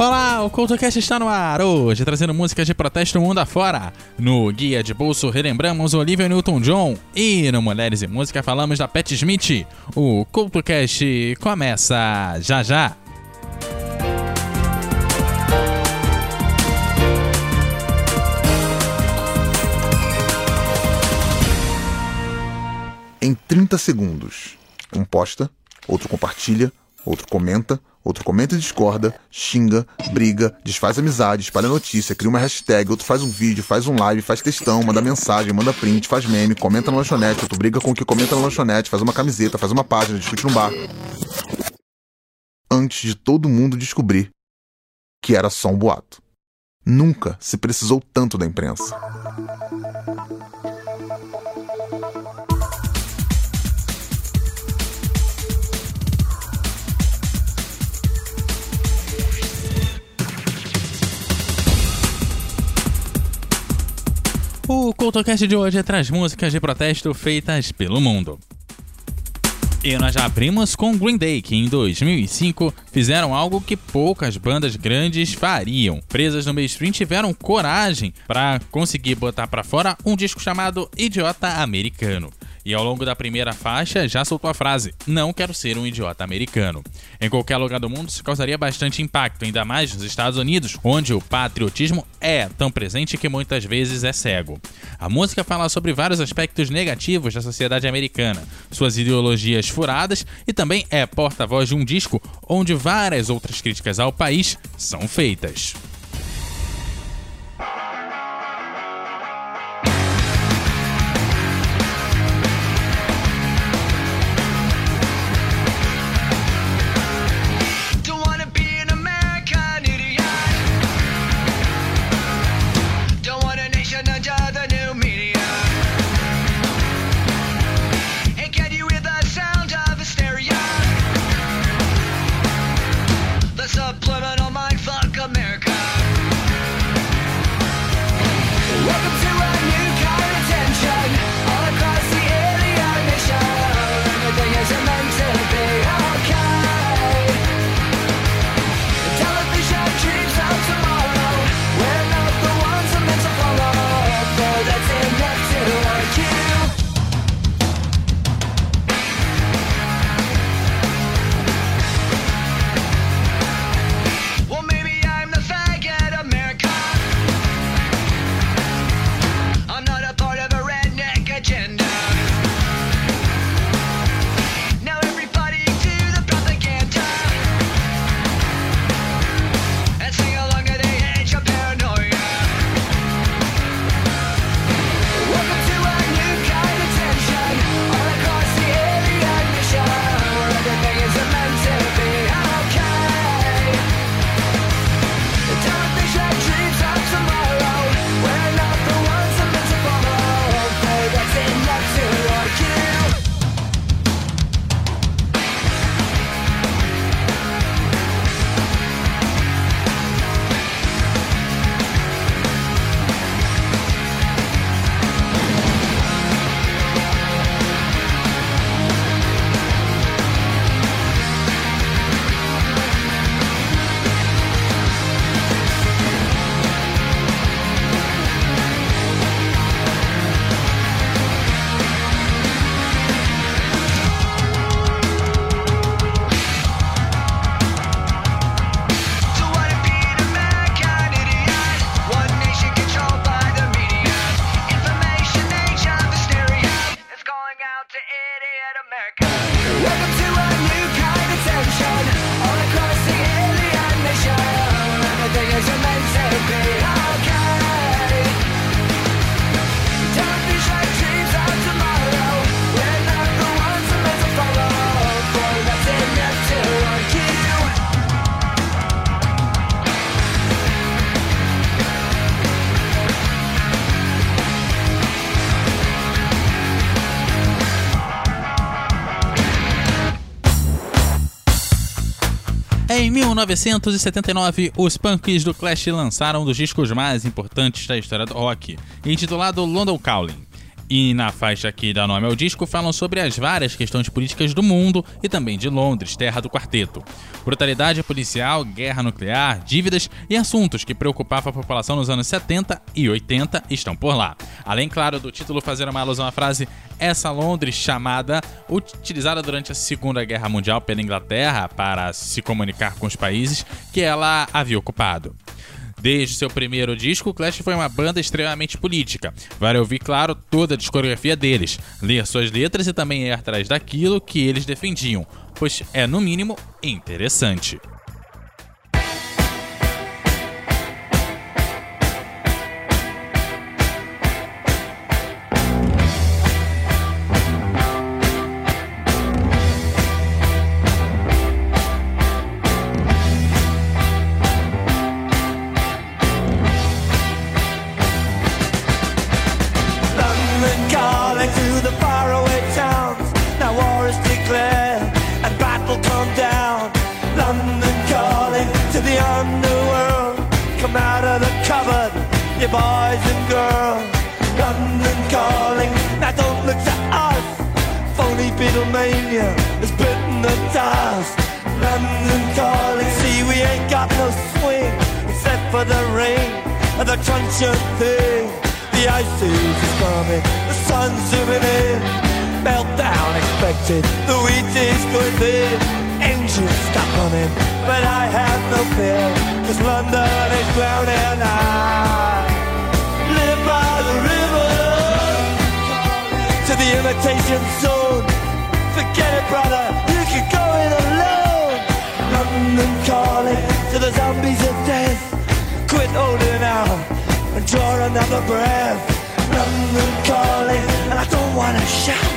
Olá, o CoutoCast está no ar, hoje trazendo músicas de protesto mundo afora. No Guia de Bolso relembramos Olivia Newton-John e no Mulheres e Música falamos da Pat Smith. O CoutoCast começa já já. Em 30 segundos, um posta, outro compartilha, outro comenta, outro comenta e discorda, xinga, briga, desfaz amizade, espalha notícia, cria uma hashtag, outro faz um vídeo, faz um live, faz textão, manda mensagem, manda print, faz meme, comenta na lanchonete, outro briga com o que comenta na lanchonete, faz uma camiseta, faz uma página, discute no bar. Antes de todo mundo descobrir que era só um boato. Nunca se precisou tanto da imprensa. O CoutoCast de hoje traz músicas de protesto feitas pelo mundo. E nós já abrimos com Green Day, que em 2005 fizeram algo que poucas bandas grandes fariam. Presas no mainstream tiveram coragem para conseguir botar para fora um disco chamado Idiota Americano e ao longo da primeira faixa já soltou a frase: Não quero ser um idiota americano. Em qualquer lugar do mundo isso causaria bastante impacto, ainda mais nos Estados Unidos, onde o patriotismo é tão presente que muitas vezes é cego. A música fala sobre vários aspectos negativos da sociedade americana, suas ideologias furadas e também é porta-voz de um disco onde várias outras críticas ao país são feitas. Em 1979, os punks do Clash lançaram um dos discos mais importantes da história do rock, intitulado London Calling. E na faixa que dá nome ao disco falam sobre as várias questões políticas do mundo e também de Londres, terra do quarteto. Brutalidade policial, guerra nuclear, dívidas e assuntos que preocupavam a população nos anos 70 e 80 estão por lá. Além, claro, do título fazer uma alusão à frase essa Londres chamada, utilizada durante a Segunda Guerra Mundial pela Inglaterra para se comunicar com os países que ela havia ocupado. Desde seu primeiro disco, Clash foi uma banda extremamente política. Vale ouvir, claro, toda a discografia deles, ler suas letras e também ir atrás daquilo que eles defendiam, pois é, no mínimo, interessante. Sun's zooming in. Meltdown expected, the wheat is going thin. Engines stop running, but I have no fear, cause London is drowning out. to the imitation zone. Forget it, brother, you can go it alone. London calling to the zombies of death. Quit holding out and draw another breath. London calling, and I don't wanna shout.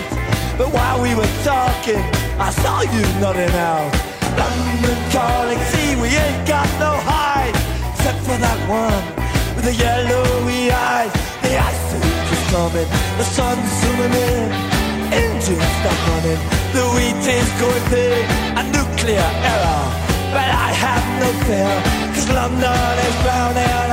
But while we were talking, I saw you nodding out. London calling, see we ain't got no hide, except for that one with the yellowy eyes. The ice is coming, the sun's zooming in, engines stop running, the wheat is going big, a nuclear error. But I have no fear, cause London is drowning.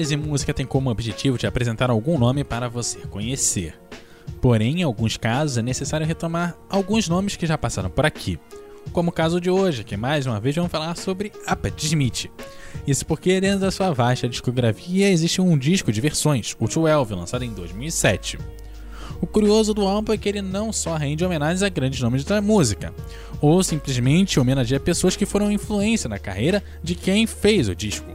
Mulheres e Música tem como objetivo de apresentar algum nome para você conhecer. Porém, em alguns casos é necessário retomar alguns nomes que já passaram por aqui, como o caso de hoje, que mais uma vez vamos falar sobre a Pat Smith. Isso porque dentro da sua vasta discografia existe um disco de versões, o 12, lançado em 2007. O curioso do álbum é que ele não só rende homenagens a grandes nomes da música, ou simplesmente homenageia pessoas que foram influência na carreira de quem fez o disco,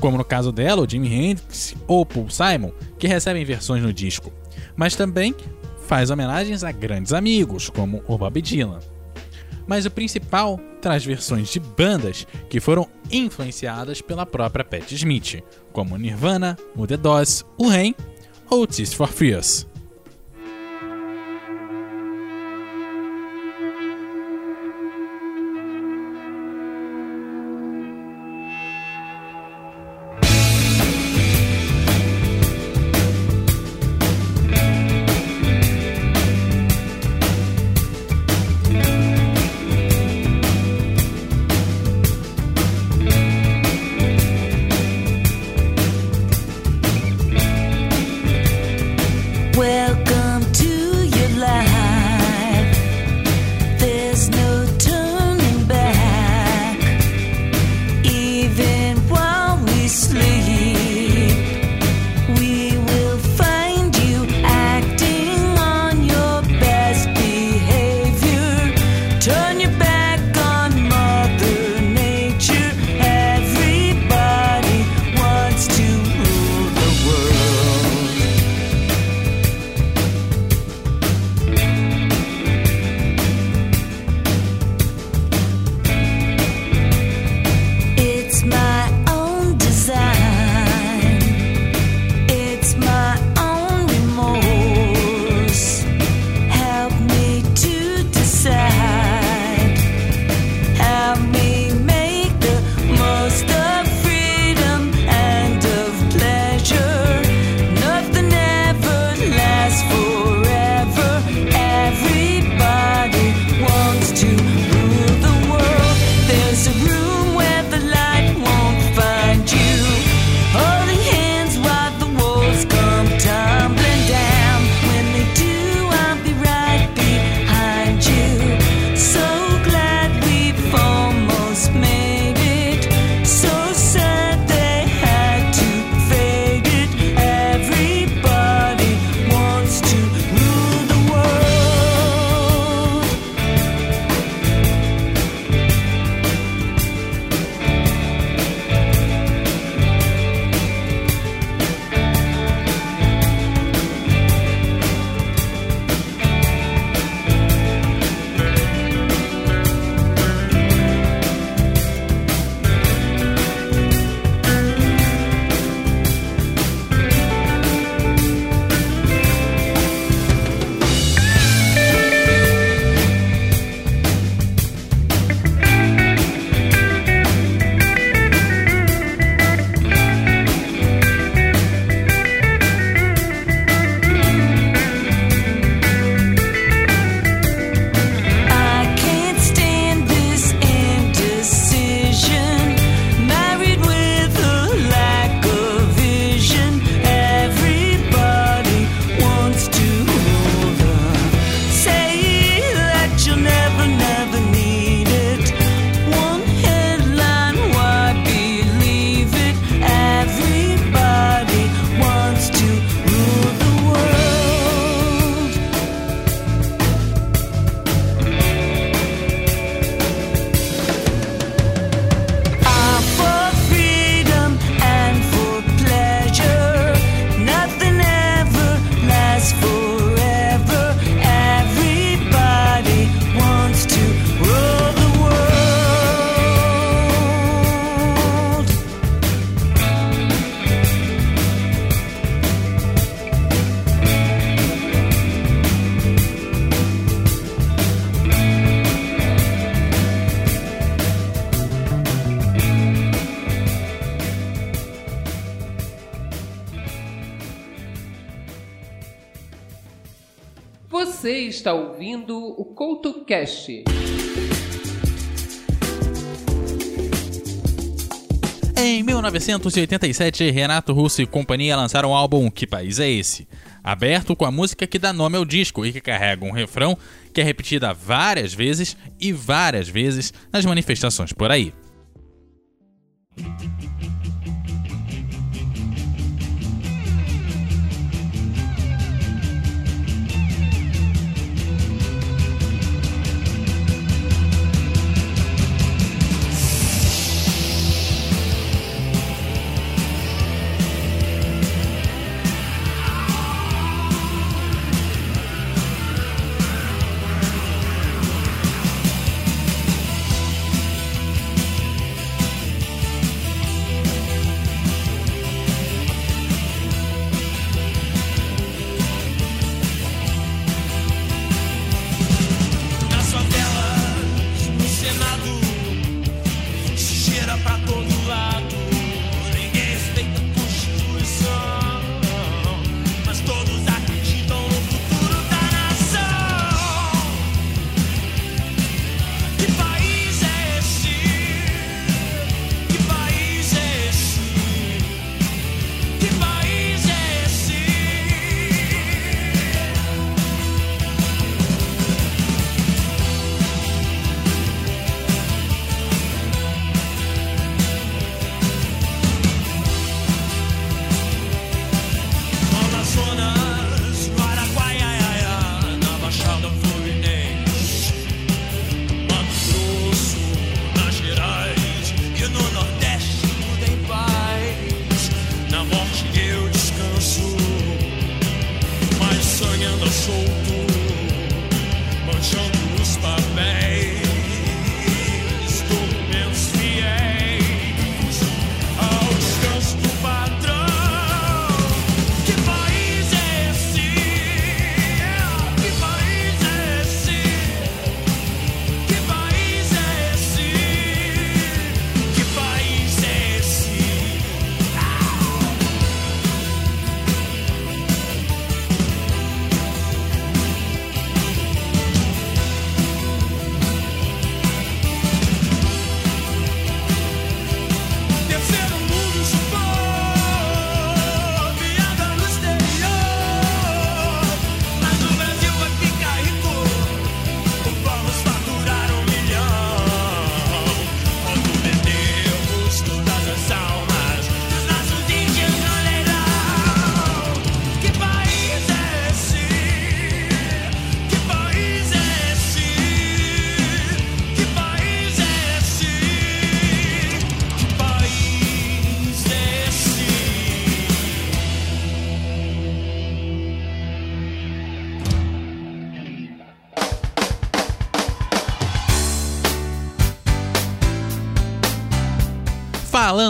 como no caso dela, o Jimi Hendrix ou Paul Simon, que recebem versões no disco, mas também faz homenagens a grandes amigos, como o Bob Dylan. Mas o principal traz versões de bandas que foram influenciadas pela própria Pat Smith, como Nirvana, o The Doors, o Rain ou Tears for Fears. Está ouvindo o Couto Cast. Em 1987, Renato Russo e companhia lançaram o álbum Que País é Esse? Aberto com a música que dá nome ao disco e que carrega um refrão que é repetida várias vezes e várias vezes nas manifestações por aí.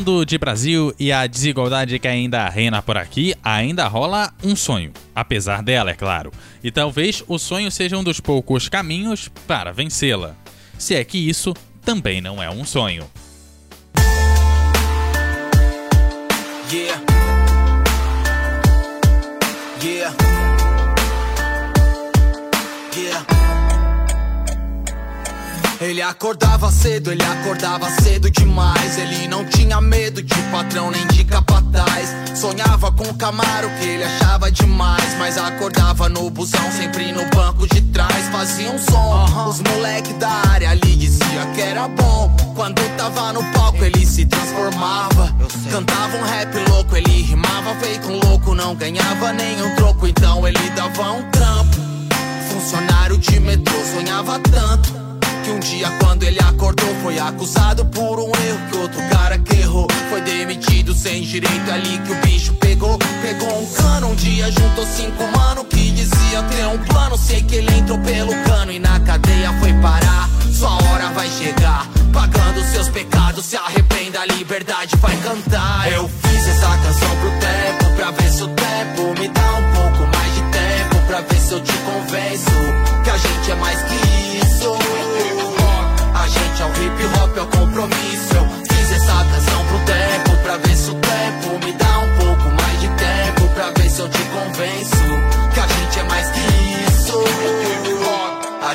Falando de Brasil e a desigualdade que ainda reina por aqui, ainda rola um sonho. Apesar dela, é claro. E talvez o sonho seja um dos poucos caminhos para vencê-la. Se é que isso também não é um sonho. Yeah. Yeah. Yeah. Ele acordava cedo, ele acordava cedo demais. Ele não tinha medo de patrão nem de capataz. Sonhava com o Camaro que ele achava demais. Mas acordava no busão, sempre no banco de trás. Fazia um som, os moleque da área ali dizia que era bom. Quando tava no palco, ele se transformava. Cantava um rap louco, ele rimava feito um louco. Não ganhava nenhum troco, então ele dava um trampo. Funcionário de metrô, sonhava tanto. Que um dia quando ele acordou foi acusado por um erro que outro cara que errou. Foi demitido sem direito ali que o bicho pegou. Pegou um cano, um dia juntou cinco mano Que dizia ter um plano. Sei que ele entrou pelo cano e na cadeia foi parar. Sua hora vai chegar. Pagando seus pecados, se arrependa, a liberdade vai cantar. Eu fiz essa canção pro tempo Pra ver se o tempo me dá um pouco mais de tempo Pra ver se eu te convenço Que a gente é mais que isso compromisso.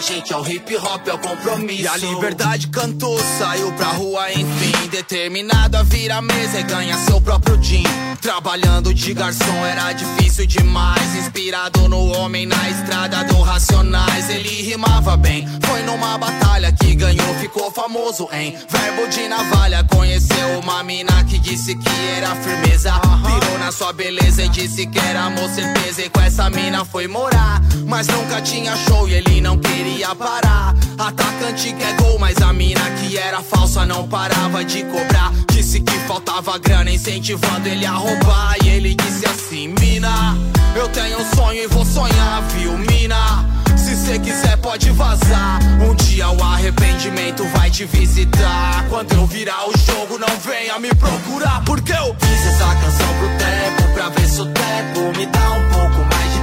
Gente é o hip hop, é o compromisso. E a liberdade cantou, saiu pra rua, enfim. Determinado a vir à mesa e ganhar seu próprio din. Trabalhando de garçom era difícil demais. Inspirado no homem na estrada do Racionais. Ele rimava bem, foi numa batalha que ganhou, ficou famoso em verbo de navalha. Conheceu uma mina que disse que era firmeza. Pirou na sua beleza e disse que era amor, certeza. E com essa mina foi morar. Mas nunca tinha show e ele não queria parar. Atacante quer gol, mas a mina que era falsa não parava de cobrar. Disse que faltava grana, incentivando ele a roubar. E ele disse assim: Mina, eu tenho um sonho e vou sonhar, viu, mina? Se cê quiser, pode vazar. Um dia o arrependimento vai te visitar. Quando eu virar o jogo, não venha me procurar. Porque eu fiz essa canção pro tempo, pra ver se o tempo me dá um pouco mais de.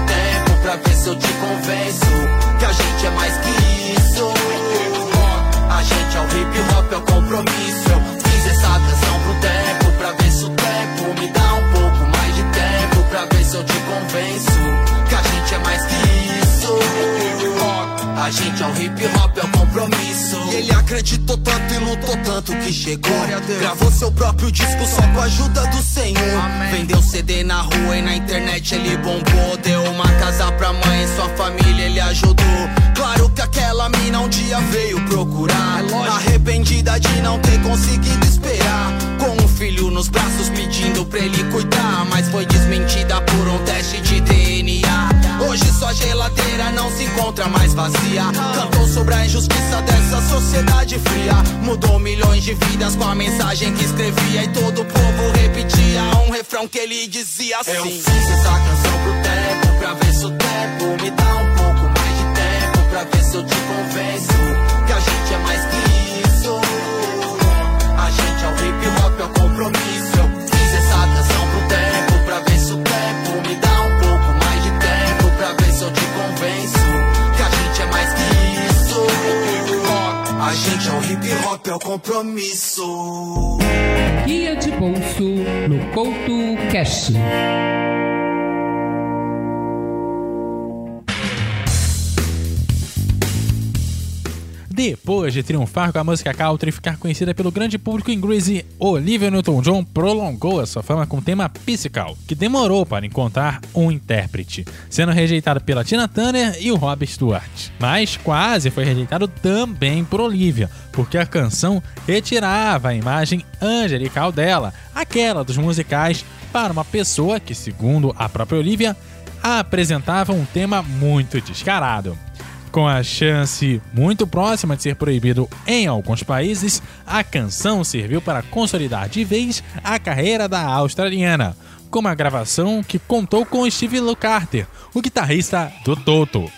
Pra ver se eu te convenço que a gente é mais que isso. A gente é o hip hop, é o compromisso. Eu fiz essa canção pro tempo, pra ver se o tempo me dá um pouco mais de tempo. Pra ver se eu te convenço que a gente é mais que isso. A gente é o hip hop, é o compromisso. E ele acreditou tanto e lutou tanto que chegou. Gravou seu próprio disco só com a ajuda do Senhor. Vendeu CD na rua e na internet ele bombou. Deu uma casa pra mãe e sua família ele ajudou. Claro que aquela mina um dia veio procurar. Arrependida de não ter conseguido esperar. Com um filho nos braços pedindo pra ele cuidar. Mas foi desmentida por um teste de DNA. Geladeira não se encontra mais vazia. Cantou sobre a injustiça dessa sociedade fria. Mudou milhões de vidas com a mensagem que escrevia. E todo o povo repetia um refrão que ele dizia assim: Eu fiz essa canção pro tempo, pra ver se o tempo me dá um pouco mais de tempo. Pra ver se eu te convenço que a gente é mais que isso. A gente é o hip hop, é o compromisso. Gente é o hip hop, é o compromisso. Guia de bolso no Couto Cash. Depois de triunfar com a música country e ficar conhecida pelo grande público inglês, Olivia Newton-John prolongou a sua fama com o tema Physical, que demorou para encontrar um intérprete, sendo rejeitado pela Tina Turner e o Rob Stewart. Mas quase foi rejeitado também por Olivia, porque a canção retirava a imagem angelical dela, aquela dos musicais, para uma pessoa que, segundo a própria Olivia, apresentava um tema muito descarado. Com a chance muito próxima de ser proibido em alguns países, a canção serviu para consolidar de vez a carreira da australiana, com uma gravação que contou com Steve Lukather, o guitarrista do Toto.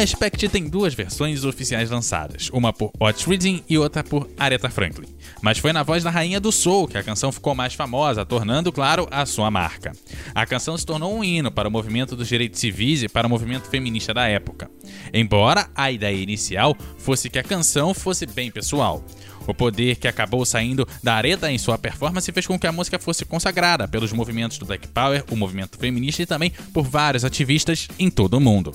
Respect tem duas versões oficiais lançadas, uma por Otis Redding e outra por Aretha Franklin. Mas foi na voz da rainha do soul que a canção ficou mais famosa, tornando, claro, a sua marca. A canção se tornou um hino para o movimento dos direitos civis e para o movimento feminista da época. Embora a ideia inicial fosse que a canção fosse bem pessoal. O poder que acabou saindo da Aretha em sua performance fez com que a música fosse consagrada pelos movimentos do Black Power, o movimento feminista e também por vários ativistas em todo o mundo.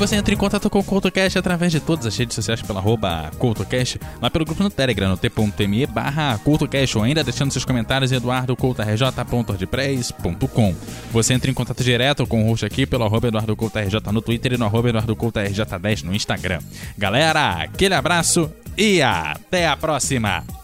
Você entra em contato com o CoutoCast através de todas as redes sociais pela arroba CoutoCast, lá pelo grupo no Telegram, no t.me barra ou ainda deixando seus comentários em eduardocoutorj.ordpress.com. Você entra em contato direto com o host aqui pelo arroba EduardoCoutoRJ no Twitter e no arroba EduardoCoutoRJ10 no Instagram. Galera, aquele abraço e até a próxima!